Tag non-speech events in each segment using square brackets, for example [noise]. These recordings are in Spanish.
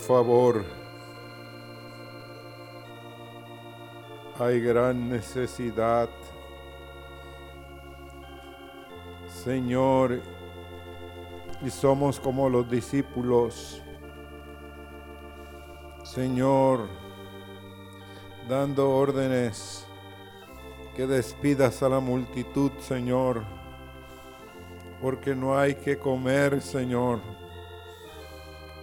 favor, hay gran necesidad. Señor, y somos como los discípulos. Señor, dando órdenes que despidas a la multitud, Señor, porque no hay que comer, Señor.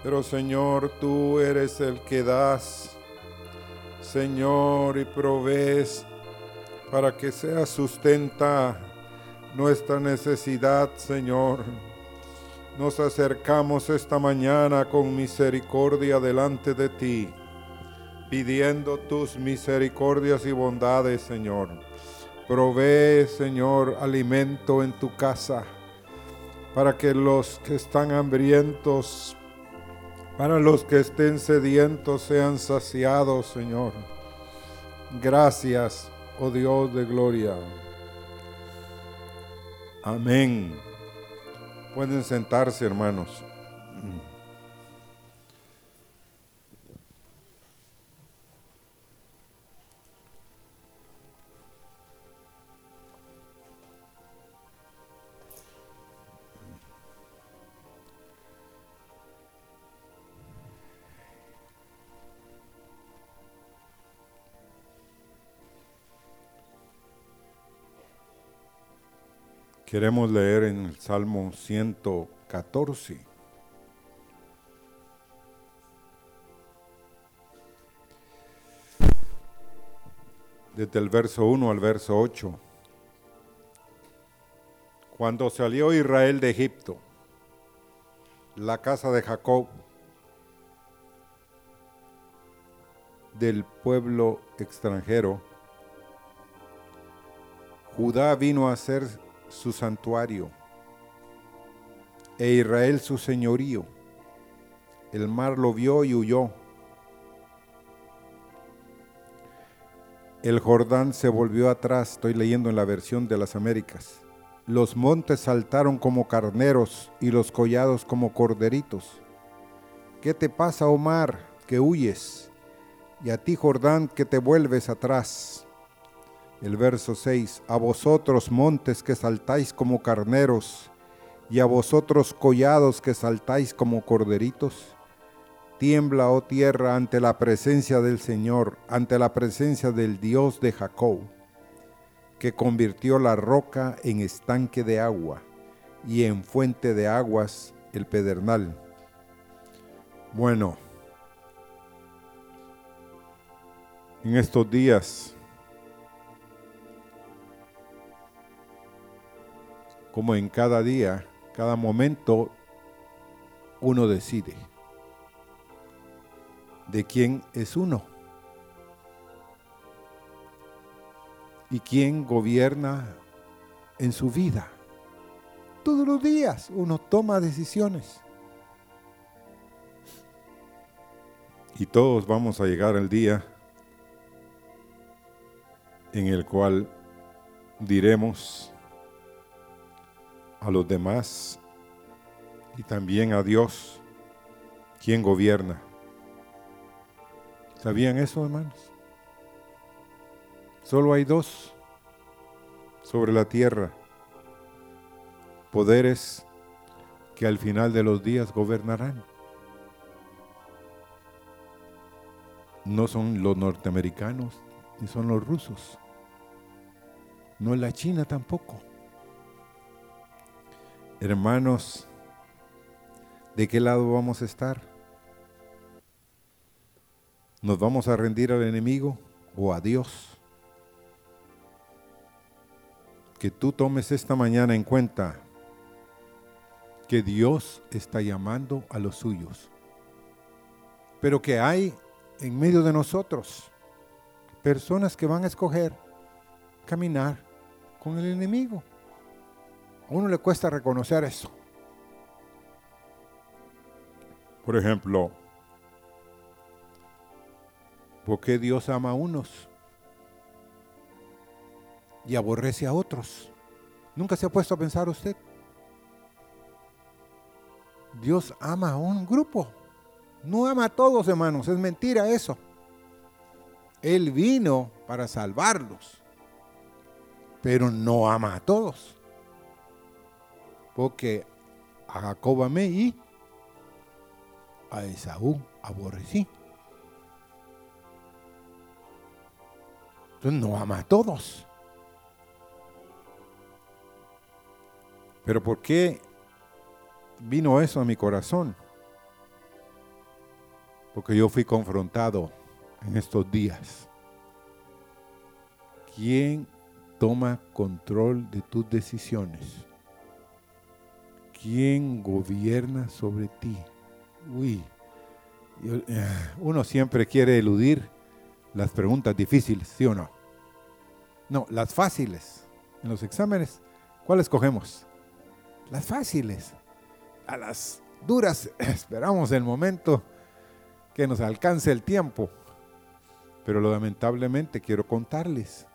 Pero Señor, tú eres el que das, Señor, y provees para que sea sustenta nuestra necesidad, Señor. Nos acercamos esta mañana con misericordia delante de ti, pidiendo tus misericordias y bondades, Señor. Provee, Señor, alimento en tu casa para que los que están hambrientos, para los que estén sedientos, sean saciados, Señor. Gracias, oh Dios de gloria. Amén. Pueden sentarse, hermanos. Queremos leer en el Salmo 114. Desde el verso 1 al verso 8. Cuando salió Israel de Egipto, la casa de Jacob, del pueblo extranjero, Judá vino a ser su santuario, e Israel su señorío. El mar lo vio y huyó. El Jordán se volvió atrás, estoy leyendo en la versión de las Américas. Los montes saltaron como carneros y los collados como corderitos. ¿Qué te pasa, Omar, que huyes? Y a ti, Jordán, que te vuelves atrás. El verso 6, a vosotros montes que saltáis como carneros, y a vosotros collados que saltáis como corderitos, tiembla, oh tierra, ante la presencia del Señor, ante la presencia del Dios de Jacob, que convirtió la roca en estanque de agua y en fuente de aguas el pedernal. Bueno, en estos días como en cada día, cada momento, uno decide de quién es uno y quién gobierna en su vida. Todos los días uno toma decisiones. Y todos vamos a llegar al día en el cual diremos, a los demás y también a Dios, quien gobierna. ¿Sabían eso, hermanos? Solo hay dos sobre la tierra, poderes que al final de los días gobernarán. No son los norteamericanos ni son los rusos, no es la China tampoco. Hermanos, ¿de qué lado vamos a estar? ¿Nos vamos a rendir al enemigo o a Dios? Que tú tomes esta mañana en cuenta que Dios está llamando a los suyos, pero que hay en medio de nosotros personas que van a escoger caminar con el enemigo. A uno le cuesta reconocer eso. Por ejemplo, ¿por qué Dios ama a unos y aborrece a otros? ¿Nunca se ha puesto a pensar usted? Dios ama a un grupo. No ama a todos, hermanos. Es mentira eso. Él vino para salvarlos. Pero no ama a todos. Porque a Jacob amé y a Esaú aborrecí. Entonces no ama a todos. Pero ¿por qué vino eso a mi corazón? Porque yo fui confrontado en estos días. ¿Quién toma control de tus decisiones? ¿Quién gobierna sobre ti? Uy, eh, uno siempre quiere eludir las preguntas difíciles, ¿sí o no? No, las fáciles. En los exámenes, ¿cuáles cogemos? Las fáciles. A las duras [laughs] esperamos el momento que nos alcance el tiempo. Pero lamentablemente quiero contarles,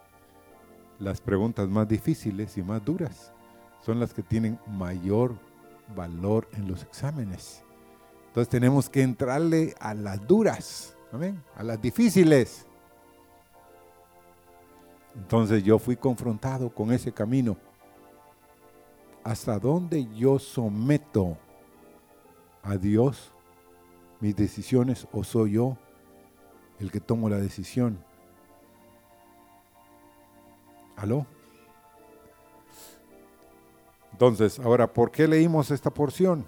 las preguntas más difíciles y más duras son las que tienen mayor valor en los exámenes. Entonces tenemos que entrarle a las duras, a las difíciles. Entonces yo fui confrontado con ese camino. ¿Hasta dónde yo someto a Dios mis decisiones o soy yo el que tomo la decisión? ¿Aló? Entonces, ahora, ¿por qué leímos esta porción?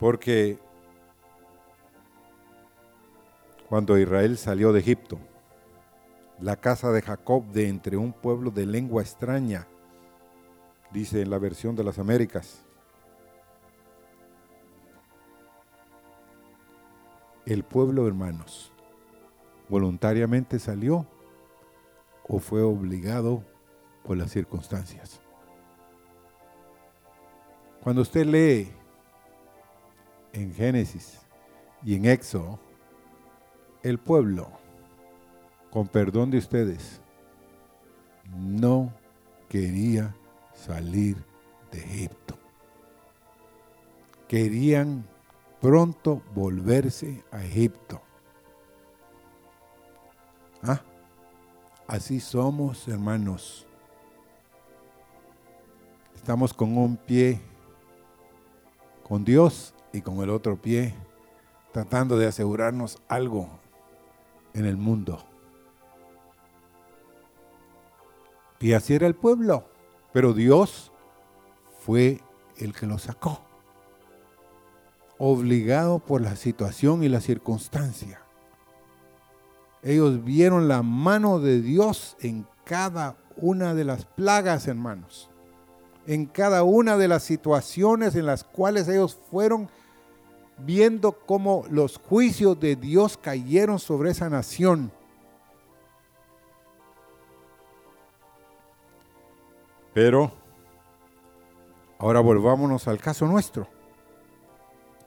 Porque cuando Israel salió de Egipto, la casa de Jacob de entre un pueblo de lengua extraña, dice en la versión de las Américas. El pueblo, hermanos, voluntariamente salió o fue obligado por las circunstancias. Cuando usted lee en Génesis y en Éxodo, el pueblo, con perdón de ustedes, no quería salir de Egipto. Querían pronto volverse a Egipto. ¿Ah? Así somos, hermanos. Estamos con un pie con Dios y con el otro pie tratando de asegurarnos algo en el mundo. Y así era el pueblo, pero Dios fue el que lo sacó, obligado por la situación y la circunstancia. Ellos vieron la mano de Dios en cada una de las plagas, hermanos, en cada una de las situaciones en las cuales ellos fueron viendo cómo los juicios de Dios cayeron sobre esa nación. Pero ahora volvámonos al caso nuestro.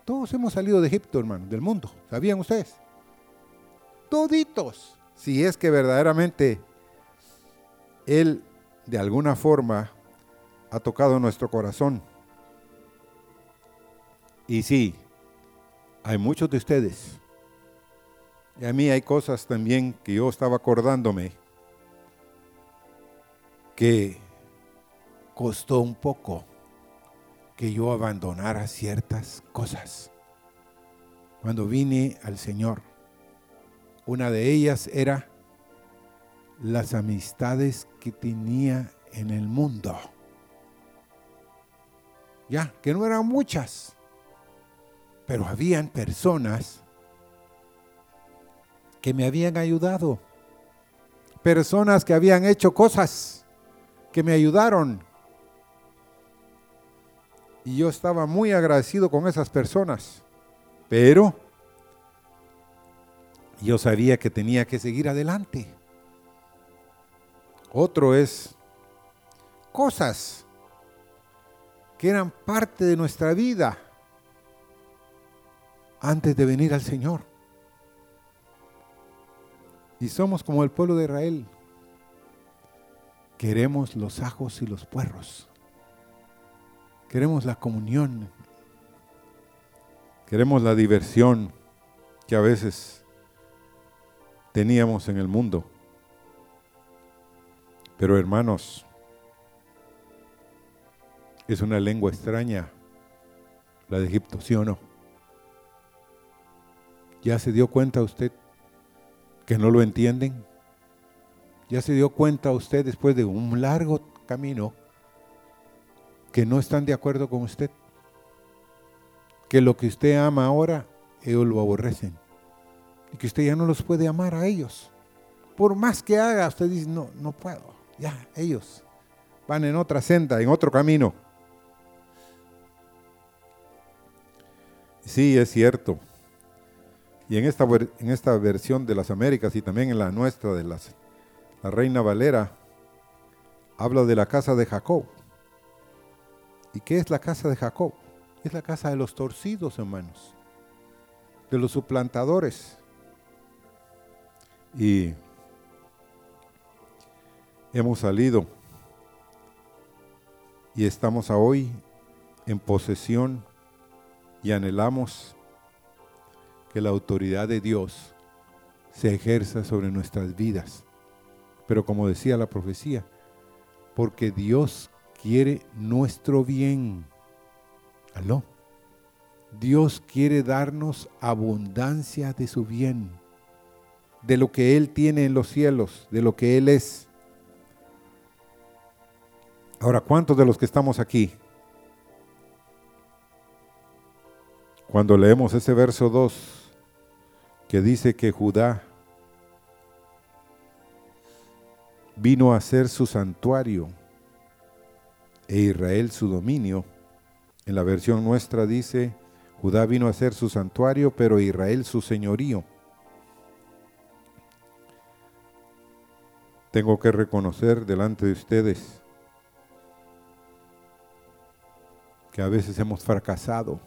Todos hemos salido de Egipto, hermano, del mundo. ¿Sabían ustedes? Toditos. Si es que verdaderamente Él de alguna forma ha tocado nuestro corazón. Y sí, hay muchos de ustedes. Y a mí hay cosas también que yo estaba acordándome que costó un poco que yo abandonara ciertas cosas. Cuando vine al Señor, una de ellas era las amistades que tenía en el mundo. Ya, que no eran muchas, pero habían personas que me habían ayudado. Personas que habían hecho cosas que me ayudaron. Y yo estaba muy agradecido con esas personas. Pero yo sabía que tenía que seguir adelante. Otro es cosas que eran parte de nuestra vida antes de venir al Señor. Y somos como el pueblo de Israel. Queremos los ajos y los puerros. Queremos la comunión. Queremos la diversión que a veces teníamos en el mundo. Pero hermanos, es una lengua extraña la de Egipto, ¿sí o no? ¿Ya se dio cuenta usted que no lo entienden? ¿Ya se dio cuenta usted después de un largo camino que no están de acuerdo con usted? Que lo que usted ama ahora, ellos lo aborrecen. Y que usted ya no los puede amar a ellos. Por más que haga, usted dice, no, no puedo. Ya, ellos van en otra senda, en otro camino. Sí, es cierto. Y en esta, en esta versión de las Américas y también en la nuestra de las, la Reina Valera, habla de la casa de Jacob. ¿Y qué es la casa de Jacob? Es la casa de los torcidos, hermanos, de los suplantadores. Y hemos salido y estamos hoy en posesión y anhelamos que la autoridad de Dios se ejerza sobre nuestras vidas. Pero como decía la profecía, porque Dios quiere nuestro bien. ¿Aló? Dios quiere darnos abundancia de su bien, de lo que Él tiene en los cielos, de lo que Él es. Ahora, ¿cuántos de los que estamos aquí? Cuando leemos ese verso 2, que dice que Judá vino a ser su santuario e Israel su dominio, en la versión nuestra dice, Judá vino a ser su santuario, pero Israel su señorío. Tengo que reconocer delante de ustedes que a veces hemos fracasado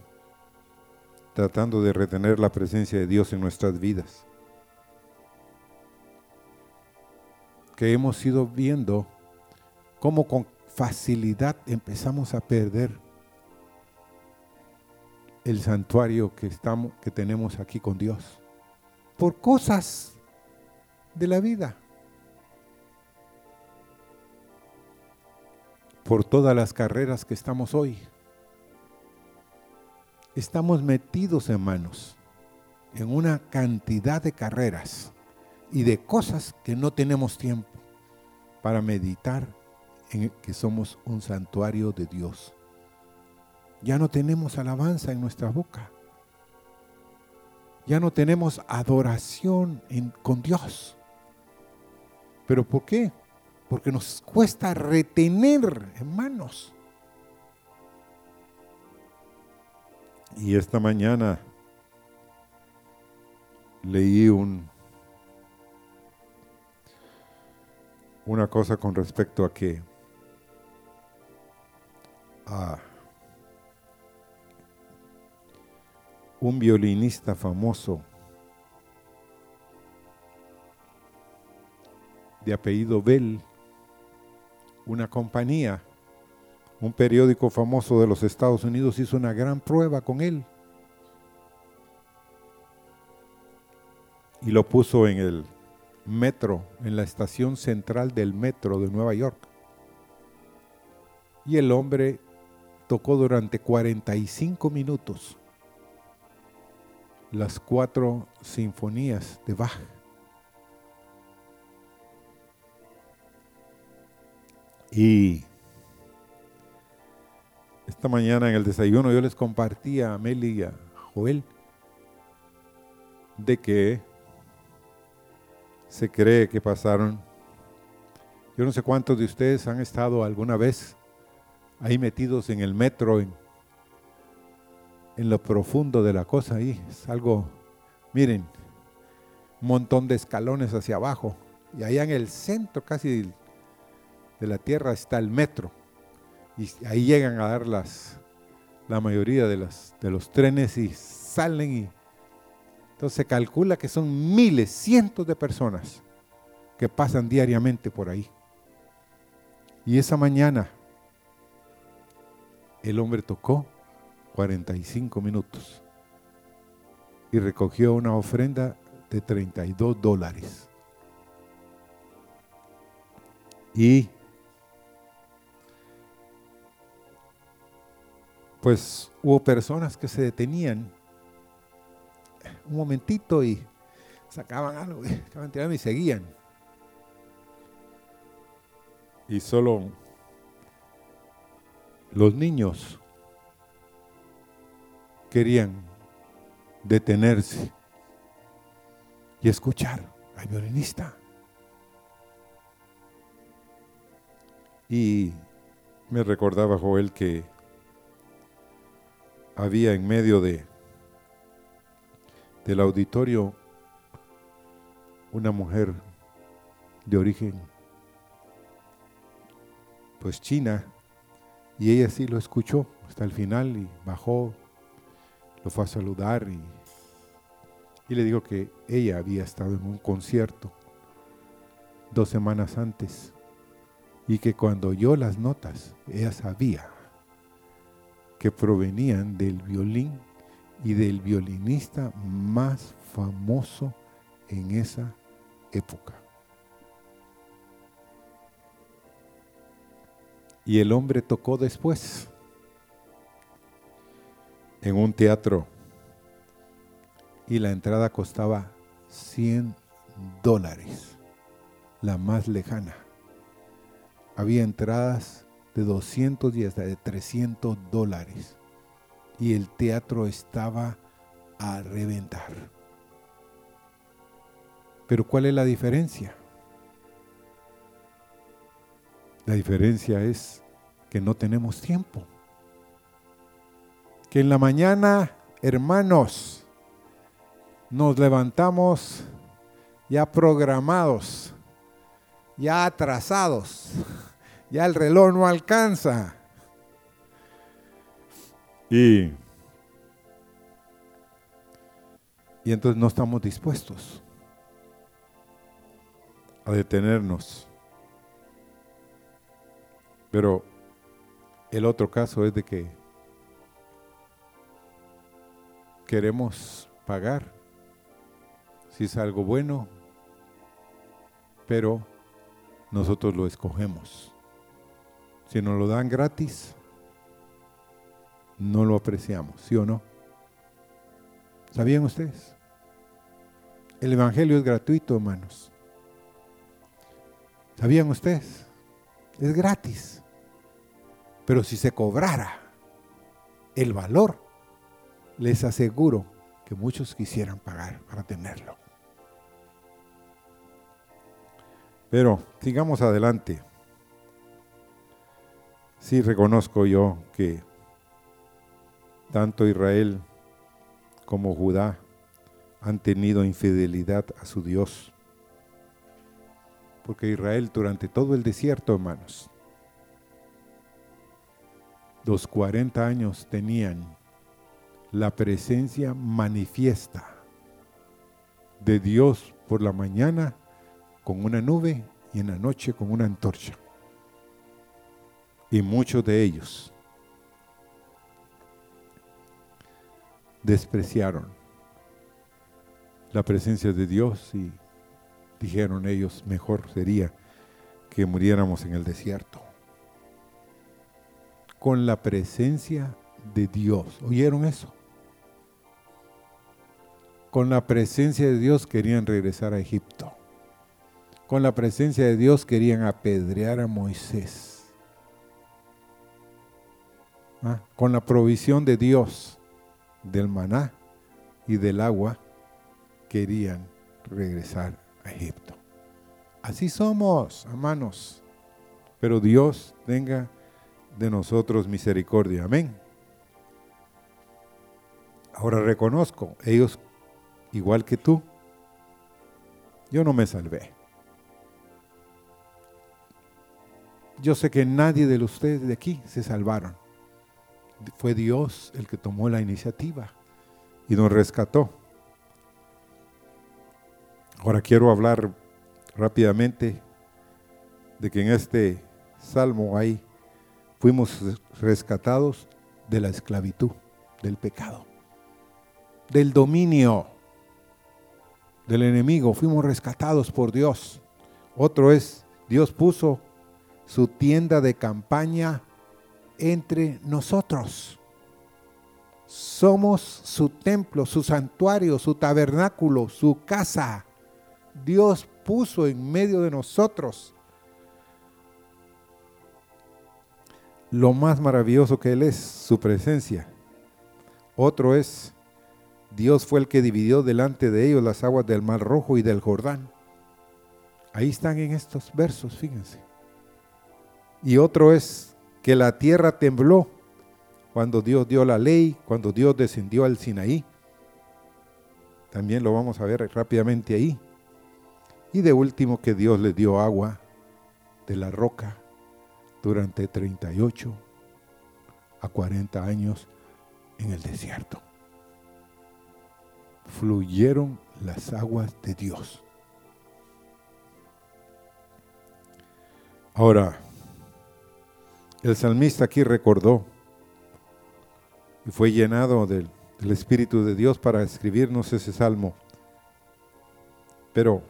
tratando de retener la presencia de Dios en nuestras vidas. Que hemos ido viendo cómo con facilidad empezamos a perder el santuario que, estamos, que tenemos aquí con Dios. Por cosas de la vida. Por todas las carreras que estamos hoy estamos metidos, hermanos, en una cantidad de carreras y de cosas que no tenemos tiempo para meditar en que somos un santuario de Dios. Ya no tenemos alabanza en nuestra boca. Ya no tenemos adoración con Dios. ¿Pero por qué? Porque nos cuesta retener, hermanos, Y esta mañana leí un, una cosa con respecto a que a un violinista famoso de apellido Bell, una compañía un periódico famoso de los Estados Unidos hizo una gran prueba con él. Y lo puso en el metro, en la estación central del metro de Nueva York. Y el hombre tocó durante 45 minutos las cuatro sinfonías de Bach. Y esta mañana en el desayuno yo les compartía a Meli y a Joel de que se cree que pasaron, yo no sé cuántos de ustedes han estado alguna vez ahí metidos en el metro, en, en lo profundo de la cosa ahí, es algo, miren, un montón de escalones hacia abajo, y allá en el centro casi de la tierra está el metro y ahí llegan a dar las, la mayoría de, las, de los trenes y salen y entonces se calcula que son miles, cientos de personas que pasan diariamente por ahí. Y esa mañana el hombre tocó 45 minutos y recogió una ofrenda de 32 dólares. Y pues hubo personas que se detenían un momentito y sacaban algo, [laughs] y, y seguían. Y solo los niños querían detenerse y escuchar al violinista. Y me recordaba Joel que había en medio de del auditorio una mujer de origen pues china y ella sí lo escuchó hasta el final y bajó, lo fue a saludar y, y le dijo que ella había estado en un concierto dos semanas antes y que cuando oyó las notas ella sabía que provenían del violín y del violinista más famoso en esa época. Y el hombre tocó después en un teatro y la entrada costaba 100 dólares, la más lejana. Había entradas de 200 y hasta de 300 dólares. Y el teatro estaba a reventar. Pero ¿cuál es la diferencia? La diferencia es que no tenemos tiempo. Que en la mañana, hermanos, nos levantamos ya programados, ya atrasados ya el reloj no alcanza. Y, y entonces no estamos dispuestos a detenernos. Pero el otro caso es de que queremos pagar si es algo bueno, pero nosotros lo escogemos. Si nos lo dan gratis, no lo apreciamos, ¿sí o no? ¿Sabían ustedes? El Evangelio es gratuito, hermanos. ¿Sabían ustedes? Es gratis. Pero si se cobrara el valor, les aseguro que muchos quisieran pagar para tenerlo. Pero sigamos adelante. Sí reconozco yo que tanto Israel como Judá han tenido infidelidad a su Dios. Porque Israel durante todo el desierto, hermanos, los 40 años tenían la presencia manifiesta de Dios por la mañana con una nube y en la noche con una antorcha y muchos de ellos despreciaron la presencia de Dios y dijeron ellos, mejor sería que muriéramos en el desierto. Con la presencia de Dios. ¿Oyeron eso? Con la presencia de Dios querían regresar a Egipto. Con la presencia de Dios querían apedrear a Moisés. ¿Ah? con la provisión de Dios del maná y del agua, querían regresar a Egipto. Así somos, hermanos. Pero Dios tenga de nosotros misericordia. Amén. Ahora reconozco, ellos, igual que tú, yo no me salvé. Yo sé que nadie de ustedes de aquí se salvaron fue Dios el que tomó la iniciativa y nos rescató. Ahora quiero hablar rápidamente de que en este salmo hay fuimos rescatados de la esclavitud, del pecado, del dominio del enemigo. Fuimos rescatados por Dios. Otro es, Dios puso su tienda de campaña entre nosotros. Somos su templo, su santuario, su tabernáculo, su casa. Dios puso en medio de nosotros lo más maravilloso que Él es, su presencia. Otro es, Dios fue el que dividió delante de ellos las aguas del Mar Rojo y del Jordán. Ahí están en estos versos, fíjense. Y otro es que la tierra tembló cuando Dios dio la ley, cuando Dios descendió al Sinaí. También lo vamos a ver rápidamente ahí. Y de último que Dios le dio agua de la roca durante 38 a 40 años en el desierto. Fluyeron las aguas de Dios. Ahora, el salmista aquí recordó y fue llenado del, Espíritu de Dios para escribirnos ese salmo. Pero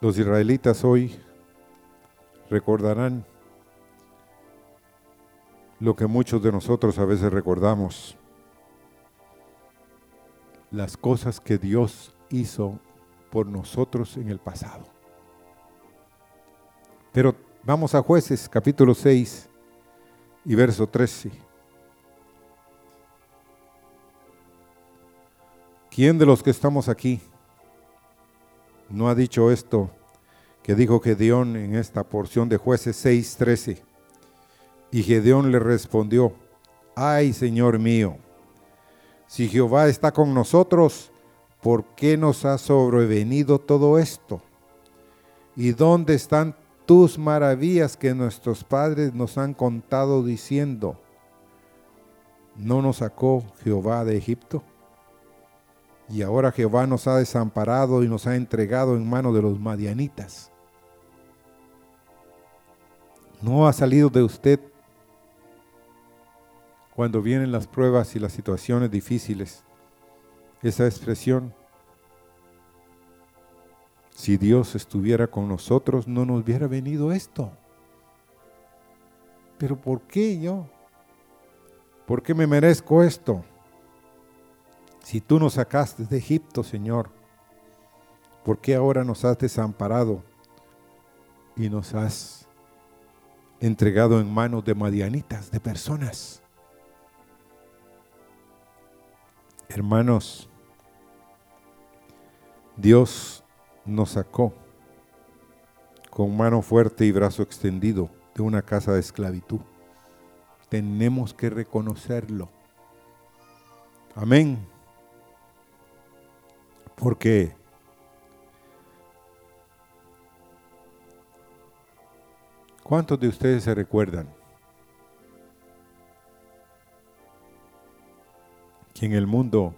los israelitas hoy recordarán lo que muchos de nosotros a veces recordamos, las cosas que Dios hizo por nosotros en el pasado. Pero vamos a jueces capítulo 6 y verso 13. ¿Quién de los que estamos aquí no ha dicho esto que dijo Gedeón en esta porción de jueces 6:13. Y Gedeón le respondió, ay Señor mío, si Jehová está con nosotros, ¿por qué nos ha sobrevenido todo esto? ¿Y dónde están tus maravillas que nuestros padres nos han contado diciendo, ¿no nos sacó Jehová de Egipto? Y ahora Jehová nos ha desamparado y nos ha entregado en manos de los madianitas. No ha salido de usted cuando vienen las pruebas y las situaciones difíciles. Esa expresión, si Dios estuviera con nosotros, no nos hubiera venido esto. Pero ¿por qué yo? ¿Por qué me merezco esto? Si tú nos sacaste de Egipto, Señor, ¿por qué ahora nos has desamparado y nos has entregado en manos de madianitas, de personas. Hermanos, Dios nos sacó con mano fuerte y brazo extendido de una casa de esclavitud. Tenemos que reconocerlo. Amén. Porque ¿Cuántos de ustedes se recuerdan que en el mundo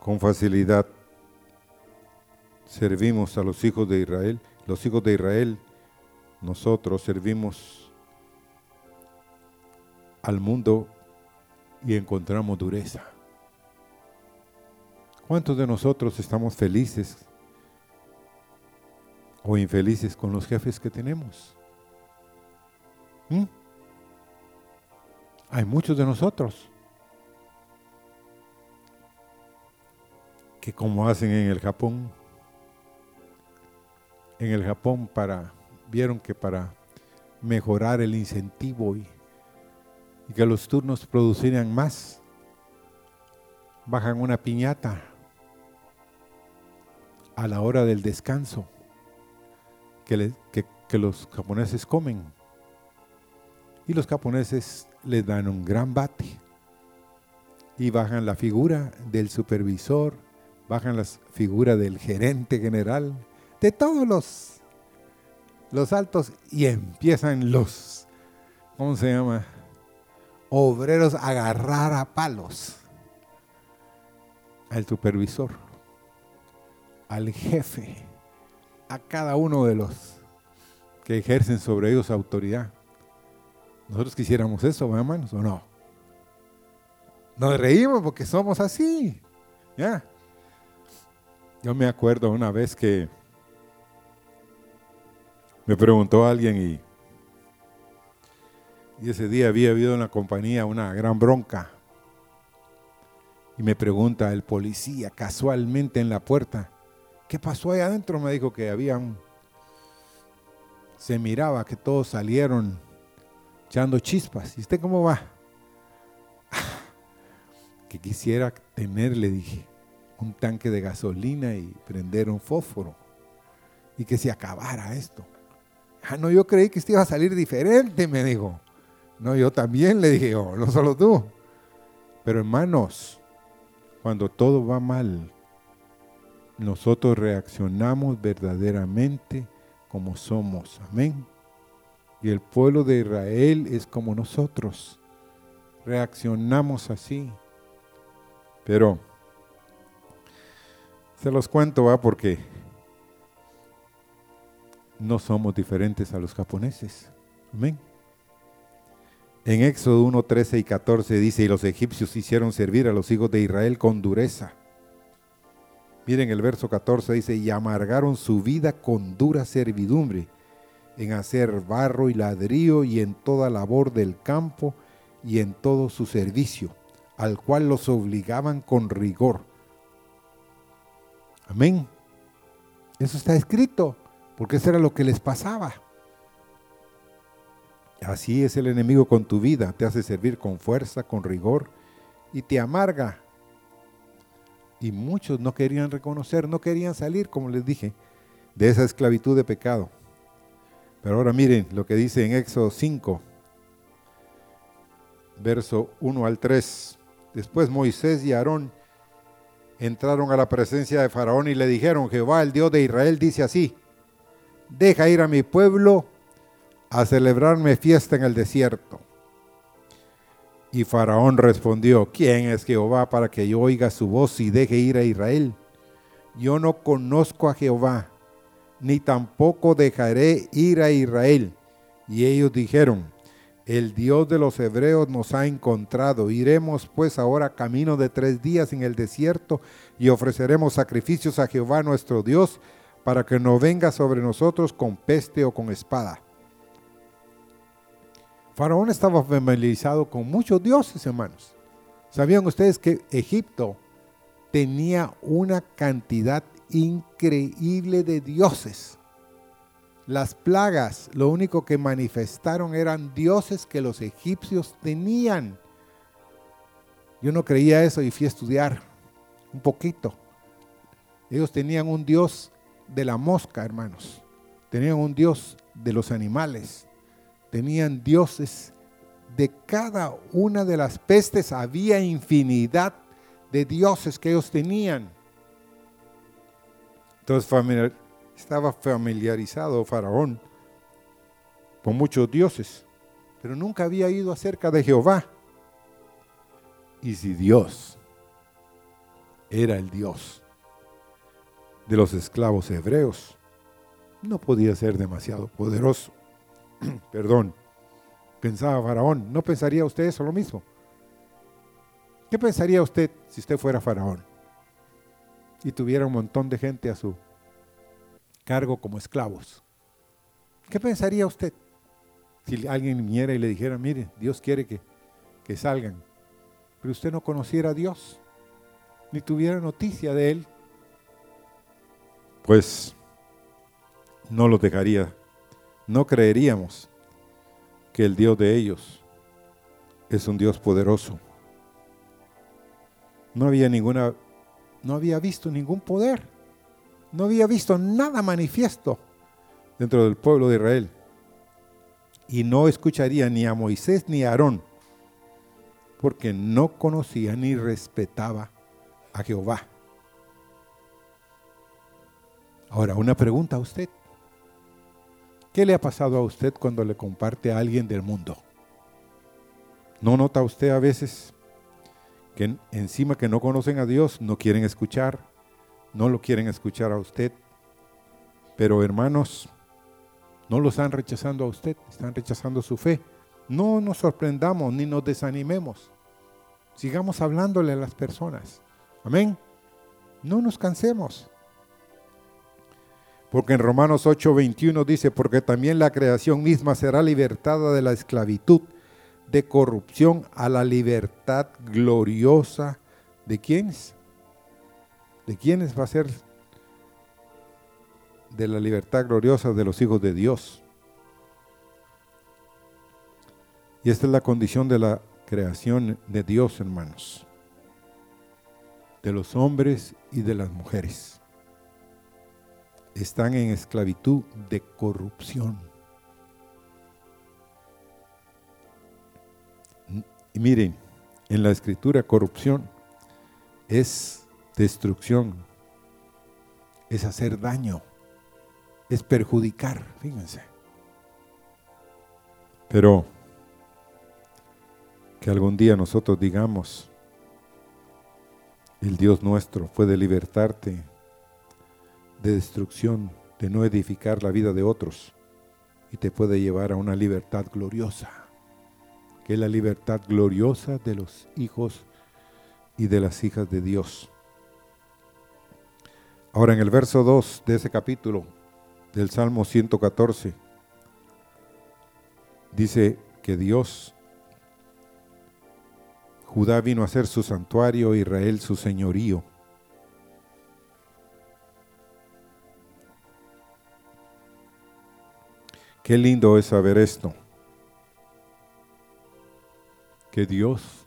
con facilidad servimos a los hijos de Israel? Los hijos de Israel, nosotros servimos al mundo y encontramos dureza. ¿Cuántos de nosotros estamos felices o infelices con los jefes que tenemos. ¿Mm? Hay muchos de nosotros que como hacen en el Japón, en el Japón para, vieron que para mejorar el incentivo y, que los turnos producirían más, bajan una piñata a la hora del descanso que, los japoneses comen. Y los japoneses les dan un gran bate. Y bajan la figura del supervisor, bajan la figura del gerente general, de todos los, los altos, y empiezan los, ¿cómo se llama? Obreros a agarrar a palos al supervisor, al jefe a cada uno de los que ejercen sobre ellos autoridad. Nosotros quisiéramos eso, hermanos, o no. Nos reímos porque somos así. ¿ya? Yo me acuerdo una vez que me preguntó alguien y, y ese día había habido en la compañía una gran bronca. Y me pregunta el policía casualmente en la puerta, ¿qué pasó ahí adentro? Me dijo que habían, se miraba que todos salieron echando chispas. ¿Y usted cómo va? [laughs] que quisiera tener, le dije, un tanque de gasolina y prender un fósforo y que se acabara esto. Ah, no, yo creí que esto iba a salir diferente, me dijo. No, yo también le dije, oh, no solo tú. Pero hermanos, cuando todo va mal, nosotros reaccionamos verdaderamente como somos. Amén. Y el pueblo de Israel es como nosotros. Reaccionamos así. Pero se los cuento, va, porque no somos diferentes a los japoneses. Amén. En Éxodo 1, 13 y 14 dice, y los egipcios hicieron servir a los hijos de Israel con dureza. Miren el verso 14 dice, y amargaron su vida con dura servidumbre, en hacer barro y ladrillo y en toda labor del campo y en todo su servicio, al cual los obligaban con rigor. Amén. Eso está escrito, porque eso era lo que les pasaba. Así es el enemigo con tu vida, te hace servir con fuerza, con rigor y te amarga. Y muchos no querían reconocer, no querían salir, como les dije, de esa esclavitud de pecado. Pero ahora miren lo que dice en Éxodo 5, verso 1 al 3. Después Moisés y Aarón entraron a la presencia de Faraón y le dijeron, Jehová, el Dios de Israel, dice así, deja ir a mi pueblo a celebrarme fiesta en el desierto. Y Faraón respondió, ¿quién es Jehová para que yo oiga su voz y deje ir a Israel? Yo no conozco a Jehová, ni tampoco dejaré ir a Israel. Y ellos dijeron, el Dios de los hebreos nos ha encontrado. Iremos pues ahora camino de tres días en el desierto y ofreceremos sacrificios a Jehová nuestro Dios para que no venga sobre nosotros con peste o con espada. Faraón estaba familiarizado con muchos dioses, hermanos. ¿Sabían ustedes que Egipto tenía una cantidad increíble de dioses? Las plagas, lo único que manifestaron eran dioses que los egipcios tenían. Yo no creía eso y fui a estudiar un poquito. Ellos tenían un dios de la mosca, hermanos. Tenían un dios de los animales tenían dioses. De cada una de las pestes había infinidad de dioses que ellos tenían. Entonces estaba familiarizado Faraón con muchos dioses, pero nunca había ido acerca de Jehová. Y si Dios era el Dios de los esclavos hebreos, no podía ser demasiado poderoso. [clears throat] Perdón, pensaba Faraón. ¿No pensaría usted eso lo mismo? ¿Qué pensaría usted si usted fuera Faraón y tuviera un montón de gente a su cargo como esclavos? ¿Qué pensaría usted si alguien viniera y le dijera, mire, Dios quiere que, que salgan, pero usted no conociera a Dios, ni tuviera noticia de Él? Pues no los dejaría no creeríamos que el Dios de ellos es un Dios poderoso. No había ninguna, no había visto ningún poder, no había visto nada manifiesto dentro del pueblo de Israel. Y no escucharía ni a Moisés ni a Aarón, porque no conocía ni respetaba a Jehová. Ahora, una pregunta a usted. ¿Qué le ha pasado a usted cuando le comparte a alguien del mundo? ¿No nota usted a veces que encima que no conocen a Dios, no quieren escuchar, no lo quieren escuchar a usted? Pero hermanos, no lo están rechazando a usted, están rechazando su fe, No nos sorprendamos ni nos desanimemos. Sigamos hablándole a las personas. Amén. No nos cansemos. Porque en Romanos 8:21 dice, porque también la creación misma será libertada de la esclavitud, de corrupción a la libertad gloriosa. ¿De quiénes? ¿De quiénes va a ser? De la libertad gloriosa de los hijos de Dios. Y esta es la condición de la creación de Dios, hermanos. De los hombres y de las mujeres están en esclavitud de corrupción. Y miren, en la escritura corrupción es destrucción, es hacer daño, es perjudicar, fíjense. Pero que algún día nosotros digamos, el Dios nuestro puede libertarte de destrucción, de no edificar la vida de otros y te puede llevar a una libertad gloriosa, que es la libertad gloriosa de los hijos y de las hijas de Dios. Ahora en el verso 2 de ese capítulo del Salmo 114 dice que Dios, Judá vino a ser su santuario, Israel su señorío. Qué lindo es saber esto. Que Dios,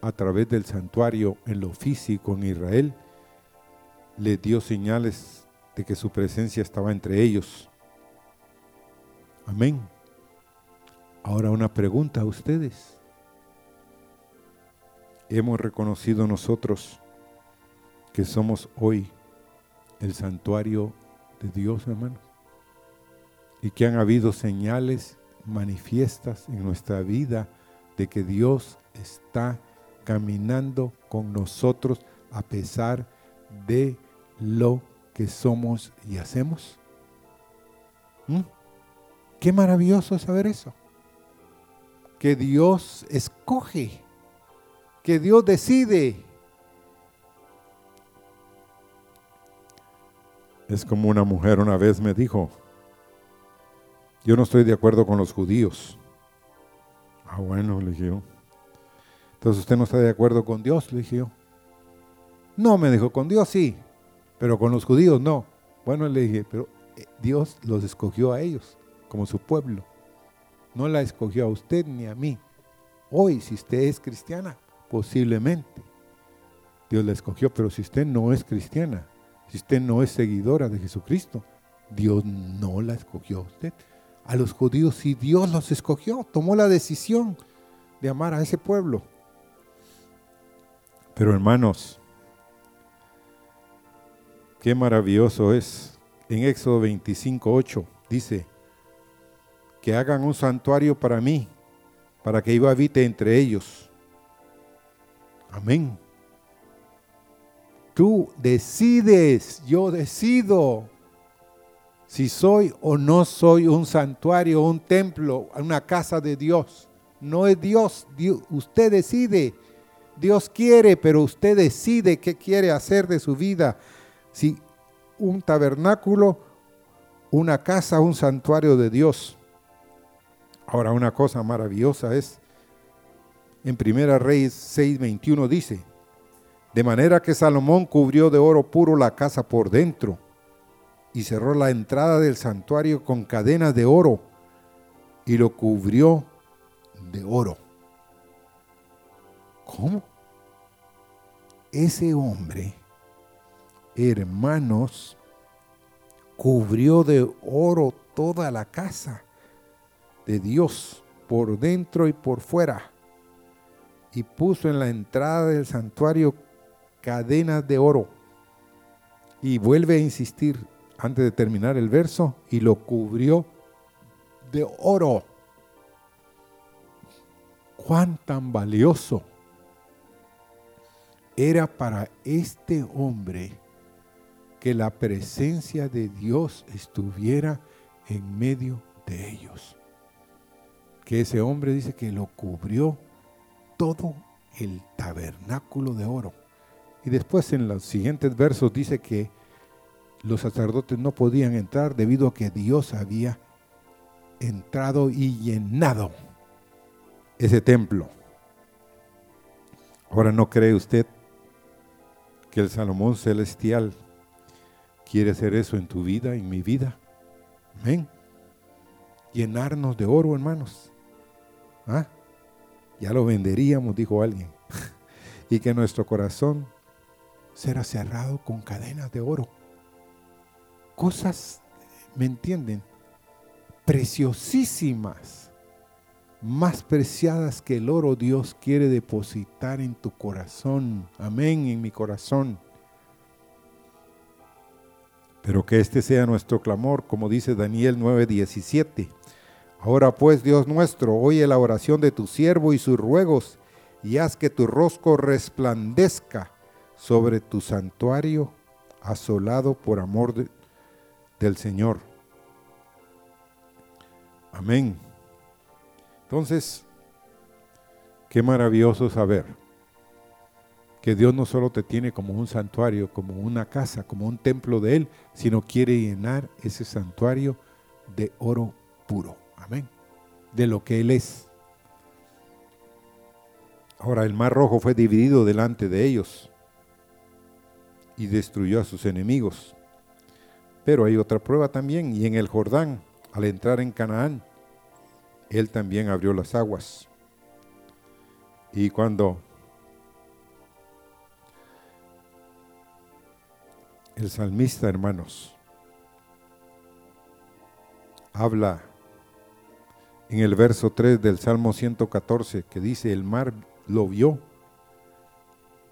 a través del santuario en lo físico en Israel, le dio señales de que su presencia estaba entre ellos. Amén. Ahora una pregunta a ustedes. ¿Hemos reconocido nosotros que somos hoy el santuario de Dios, hermano? Y que han habido señales manifiestas en nuestra vida de que Dios está caminando con nosotros a pesar de lo que somos y hacemos. ¿Mm? Qué maravilloso saber eso. Que Dios escoge, que Dios decide. Es como una mujer una vez me dijo, yo no estoy de acuerdo con los judíos. Ah, bueno, le dije yo. Entonces usted no está de acuerdo con Dios, le dije yo. No, me dijo, con Dios sí, pero con los judíos no. Bueno, le dije, pero eh, Dios los escogió a ellos como su pueblo. No la escogió a usted ni a mí. Hoy, si usted es cristiana, posiblemente Dios la escogió, pero si usted no es cristiana, si usted no es seguidora de Jesucristo, Dios no la escogió a usted a los judíos y Dios los escogió, tomó la decisión de amar a ese pueblo. Pero hermanos, qué maravilloso es. En Éxodo 25, 8 dice, que hagan un santuario para mí, para que yo habite entre ellos. Amén. Tú decides, yo decido si soy o no soy un santuario, un templo, una casa de Dios. No es Dios, usted decide. Dios quiere, pero usted decide qué quiere hacer de su vida. Si un tabernáculo, una casa, un santuario de Dios. Ahora una cosa maravillosa es, en Primera Reyes 6:21 dice, de manera que Salomón cubrió de oro puro la casa por dentro y cerró la entrada del santuario con cadenas de oro y lo cubrió de oro. ¿Cómo? Ese hombre, hermanos, cubrió de oro toda la casa de Dios, por dentro y por fuera, y puso en la entrada del santuario cadenas de oro. Y vuelve a insistir, antes de terminar el verso, y lo cubrió de oro. Cuán tan valioso era para este hombre que la presencia de Dios estuviera en medio de ellos. que ese hombre dice que lo cubrió todo el tabernáculo de oro. Y después en los siguientes versos dice que los sacerdotes no podían entrar debido a que Dios había entrado y llenado ese templo. Ahora no cree usted que el Salomón celestial quiere hacer eso en tu vida, en mi vida. Amén. Llenarnos de oro, hermanos. ¿Ah? Ya lo venderíamos, dijo alguien. [laughs] y que nuestro corazón será cerrado con cadenas de oro. Cosas, ¿me entienden? Preciosísimas más preciadas que el oro Dios quiere depositar en tu corazón. Amén, en mi corazón. Pero que este sea nuestro clamor, como dice Daniel 9:17. Ahora pues, Dios nuestro, oye la oración de tu siervo y sus ruegos, y haz que tu rostro resplandezca sobre tu santuario asolado por amor del Señor. Amén. Entonces, qué maravilloso saber que Dios no solo te tiene como un santuario, como una casa, como un templo de Él, sino quiere llenar ese santuario de oro puro. Amén. De lo que Él es. Ahora el mar rojo fue dividido delante de ellos y destruyó a sus enemigos. Pero hay otra prueba también, y en el Jordán, al entrar en Canaán, él también abrió las aguas. Y cuando el salmista, hermanos, habla en el verso 3 del Salmo 114, que dice, el mar lo vio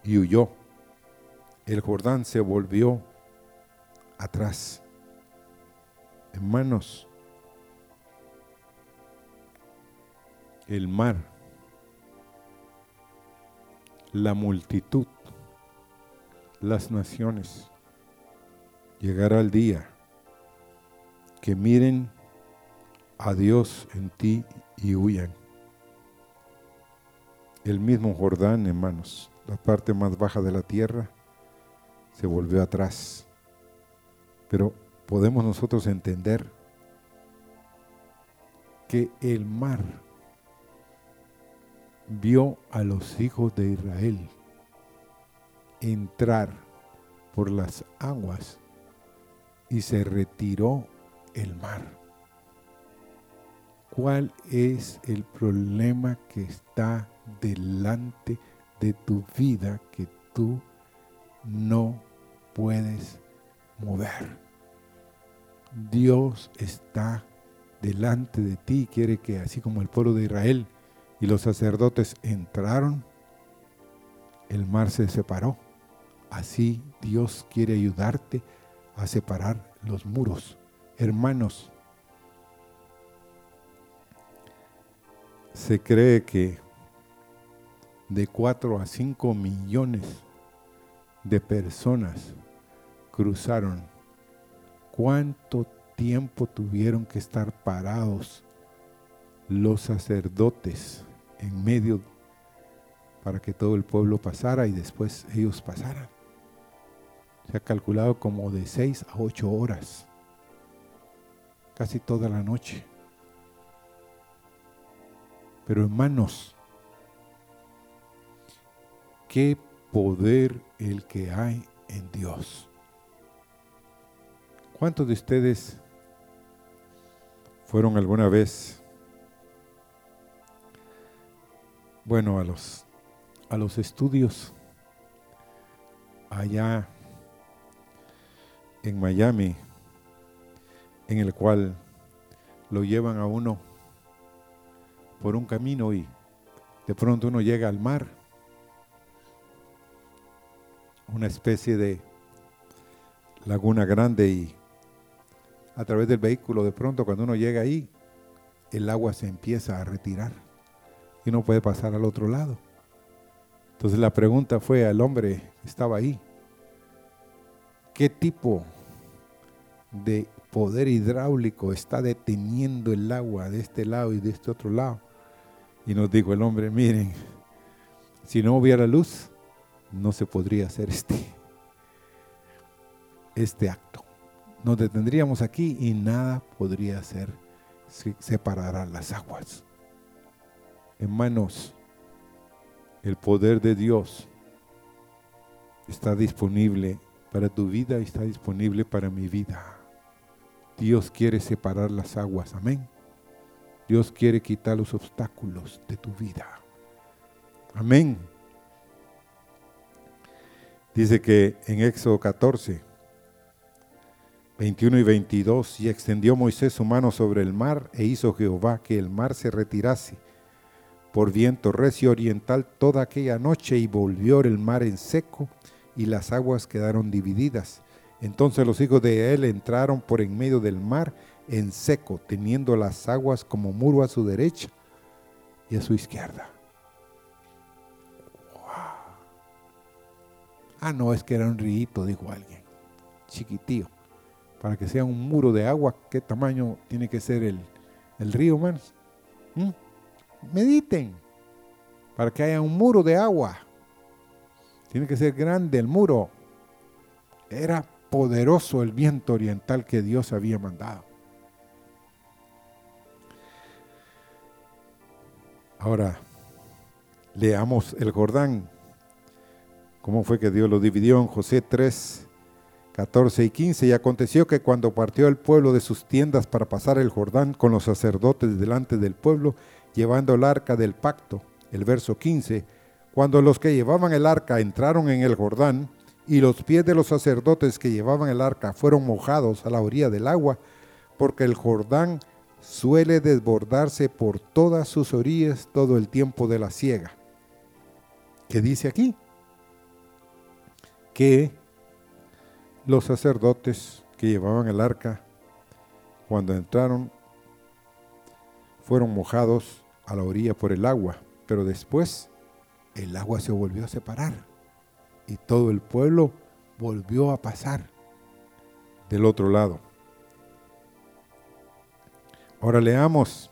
y huyó. El Jordán se volvió atrás. Hermanos, el mar, la multitud, las naciones. Llegará el día que miren a Dios en ti y huyan. El mismo Jordán, hermanos, la parte más baja de la tierra, se volvió atrás. Pero podemos nosotros entender que el mar vio a los hijos de Israel entrar por las aguas y se retiró el mar. ¿Cuál es el problema que está delante de tu vida que tú no puedes mover? Dios está delante de ti y quiere que así como el pueblo de Israel y los sacerdotes entraron, el mar se separó. Así Dios quiere ayudarte a separar los muros. Hermanos, se cree que de 4 a 5 millones de personas cruzaron. ¿Cuánto tiempo tuvieron que estar parados los sacerdotes en medio para que todo el pueblo pasara y después ellos pasaran. Se ha calculado como de seis a ocho horas, casi toda la noche. Pero hermanos, qué poder el que hay en Dios. ¿Cuántos de ustedes fueron alguna vez bueno, a los, a los estudios allá en Miami, en el cual lo llevan a uno por un camino y de pronto uno llega al mar, una especie de laguna grande y a través del vehículo de pronto cuando uno llega ahí, el agua se empieza a retirar y no puede pasar al otro lado. Entonces la pregunta fue al hombre que estaba ahí, ¿qué tipo de poder hidráulico está deteniendo el agua de este lado y de este otro lado. Y nos dijo el hombre, miren, si no hubiera luz, no se podría hacer este, este acto. Nos detendríamos aquí y nada podría hacer, separar las aguas. Hermanos, el poder de Dios está disponible para tu vida y está disponible para mi vida. Dios quiere separar las aguas, amén. Dios quiere quitar los obstáculos de tu vida. Amén. Dice que en Éxodo 14, 21 y 22, y extendió Moisés su mano sobre el mar e hizo Jehová que el mar se retirase por viento recio oriental toda aquella noche y volvió el mar en seco y las aguas quedaron divididas. Entonces los hijos de él entraron por en medio del mar en seco, teniendo las aguas como muro a su derecha y a su izquierda. Ah, no, es que era un río, dijo alguien, chiquitío. Para que sea un muro de agua, ¿qué tamaño tiene que ser el, río, hermanos? ¿Mm? Mediten para que haya un muro de agua. Tiene que ser grande el muro. Era poderoso el viento oriental que Dios había mandado. Ahora, leamos el Jordán. ¿Cómo fue que Dios lo dividió en José 3, 14 y 15? Y aconteció que cuando partió el pueblo de sus tiendas para pasar el Jordán con los sacerdotes delante del pueblo, llevando el arca del pacto, el verso 15, cuando los que llevaban el arca entraron en el Jordán y los pies de los sacerdotes que llevaban el arca fueron mojados a la orilla del agua, porque el Jordán suele desbordarse por todas sus orillas todo el tiempo de la siega. ¿Qué dice aquí? Que los sacerdotes que llevaban el arca, cuando entraron, fueron mojados a la orilla por el agua, pero después el agua se volvió a separar y todo el pueblo volvió a pasar del otro lado. Ahora leamos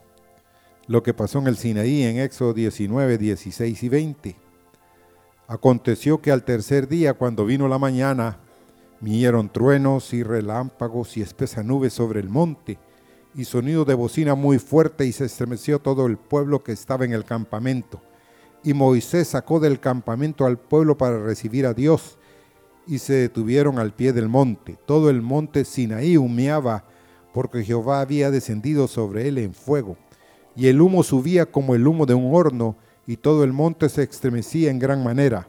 lo que pasó en el Sinaí en Éxodo 19, 16 y 20. Aconteció que al tercer día, cuando vino la mañana, vinieron truenos y relámpagos y espesa nube sobre el monte, y sonido de bocina muy fuerte y se estremeció todo el pueblo que estaba en el campamento. Y Moisés sacó del campamento al pueblo para recibir a Dios y se detuvieron al pie del monte. Todo el monte Sinaí humeaba porque Jehová había descendido sobre él en fuego. Y el humo subía como el humo de un horno y todo el monte se estremecía en gran manera.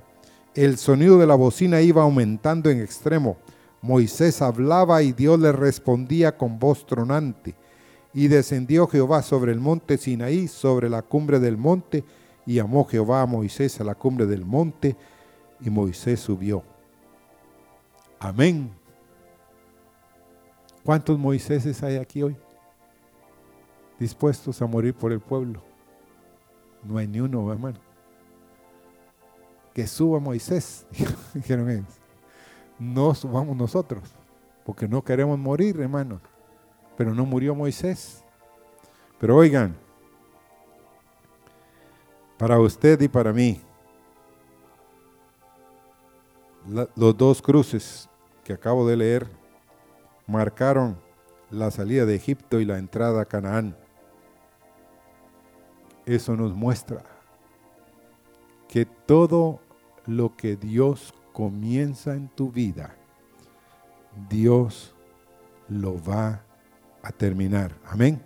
El sonido de la bocina iba aumentando en extremo. Moisés hablaba y Dios le respondía con voz tronante. Y descendió Jehová sobre el monte Sinaí, sobre la cumbre del monte, y llamó Jehová a Moisés a la cumbre del monte, y Moisés subió. Amén. ¿Cuántos Moiséses hay aquí hoy? Dispuestos a morir por el pueblo. No hay ni uno, hermano. Que suba Moisés, [laughs] dijeron. No subamos nosotros, porque no queremos morir, hermanos pero no murió Moisés. Pero oigan, para usted y para mí, los dos cruces que acabo de leer marcaron la salida de Egipto y la entrada a Canaán. Eso nos muestra que todo lo que Dios comienza en tu vida, Dios lo va a terminar. Amén.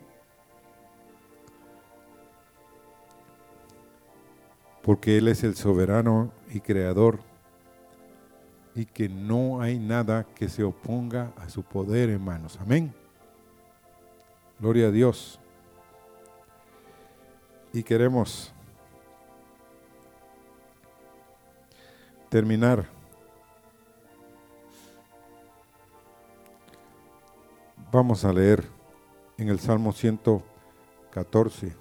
Porque Él es el soberano y creador y que no hay nada que se oponga a su poder, hermanos. Amén. Gloria a Dios. Y queremos terminar Vamos a leer en el Salmo 114.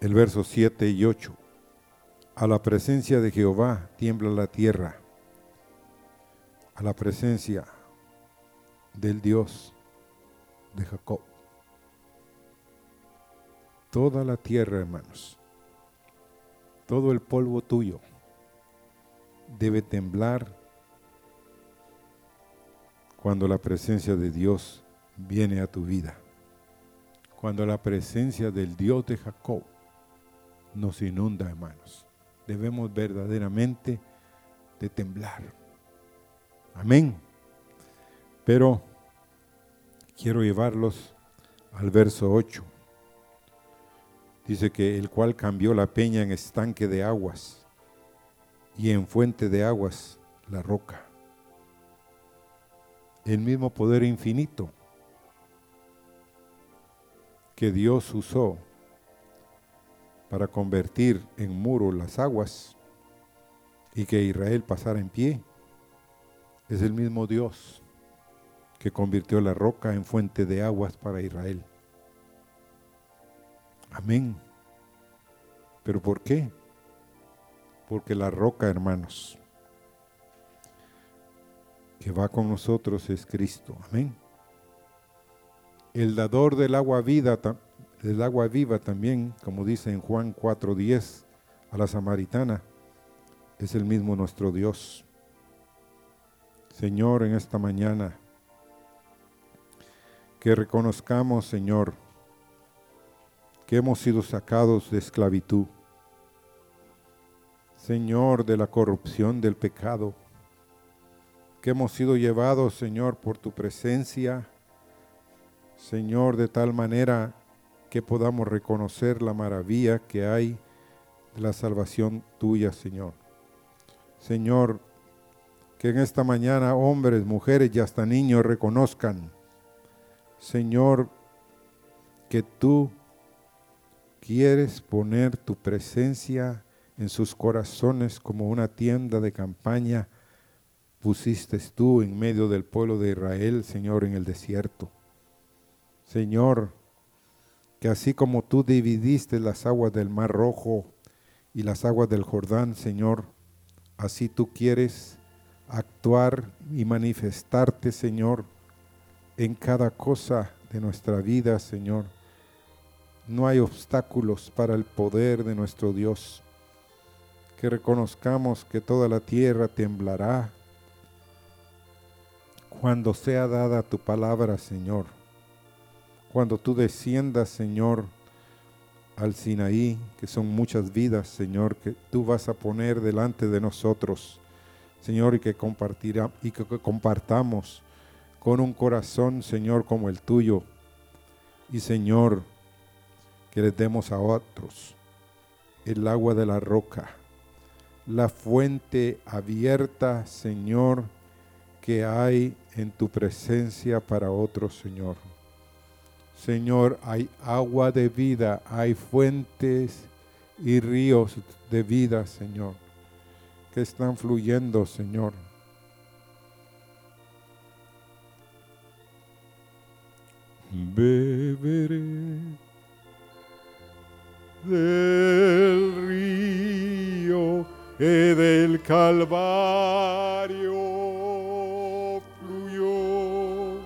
El verso 7 y 8. A la presencia de Jehová tiembla la tierra, a la presencia del Dios de Jacob. Toda la tierra, hermanos, todo el polvo tuyo debe temblar cuando la presencia de Dios viene a tu vida. Cuando la presencia del Dios de Jacob nos inunda, hermanos. Debemos verdaderamente de temblar. Amén. Pero quiero llevarlos al verso 8. Dice que el cual cambió la peña en estanque de aguas y en fuente de aguas la roca. El mismo poder infinito que Dios usó para convertir en muro las aguas y que Israel pasara en pie, es el mismo Dios que convirtió la roca en fuente de aguas para Israel. Amén. ¿Pero por qué? Porque la roca, hermanos, que va con nosotros es Cristo. Amén. El dador del agua vida, del agua viva también, como dice en Juan 4:10 a la samaritana, es el mismo nuestro Dios. Señor, en esta mañana, que reconozcamos, Señor, que hemos sido sacados de esclavitud. Señor, de la corrupción del pecado, que hemos sido llevados, Señor, por tu presencia, Señor, de tal manera que podamos reconocer la maravilla que hay de la salvación tuya, Señor. Señor, que en esta mañana hombres, mujeres y hasta niños reconozcan Señor, que tú quieres poner tu presencia en sus corazones como una tienda de campaña, pusiste tú en medio del pueblo de Israel, Señor, en el desierto. Señor, que así como tú dividiste las aguas del Mar Rojo y las aguas del Jordán, Señor, así tú quieres actuar y manifestarte, Señor, en cada cosa de nuestra vida, Señor. No hay obstáculos para el poder de nuestro Dios. Que reconozcamos que toda la tierra temblará cuando sea dada tu palabra, Señor. Cuando tú desciendas, Señor, al Sinaí, que son muchas vidas, Señor, que tú vas a poner delante de nosotros, Señor, y que compartirá y que compartamos con un corazón, Señor, como el tuyo. Y Señor, que les demos a otros el agua de la roca, la fuente abierta, Señor, que hay en tu presencia para otros, Señor. Señor, hay agua de vida, hay fuentes y ríos de vida, Señor, que están fluyendo, Señor. beberé del río y del Calvario fluyó,